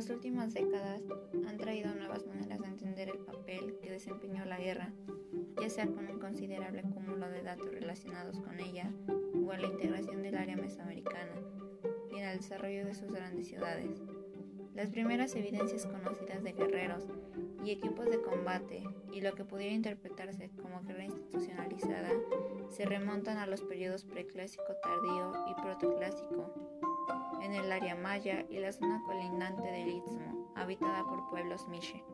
las últimas décadas han traído nuevas maneras de entender el papel que desempeñó la guerra, ya sea con un considerable cúmulo de datos relacionados con ella o en la integración del área mesoamericana y en el desarrollo de sus grandes ciudades. Las primeras evidencias conocidas de guerreros y equipos de combate y lo que pudiera interpretarse como guerra institucionalizada se remontan a los periodos preclásico tardío y protoclásico en el área maya y la zona colindante del Istmo, habitada por pueblos Miche.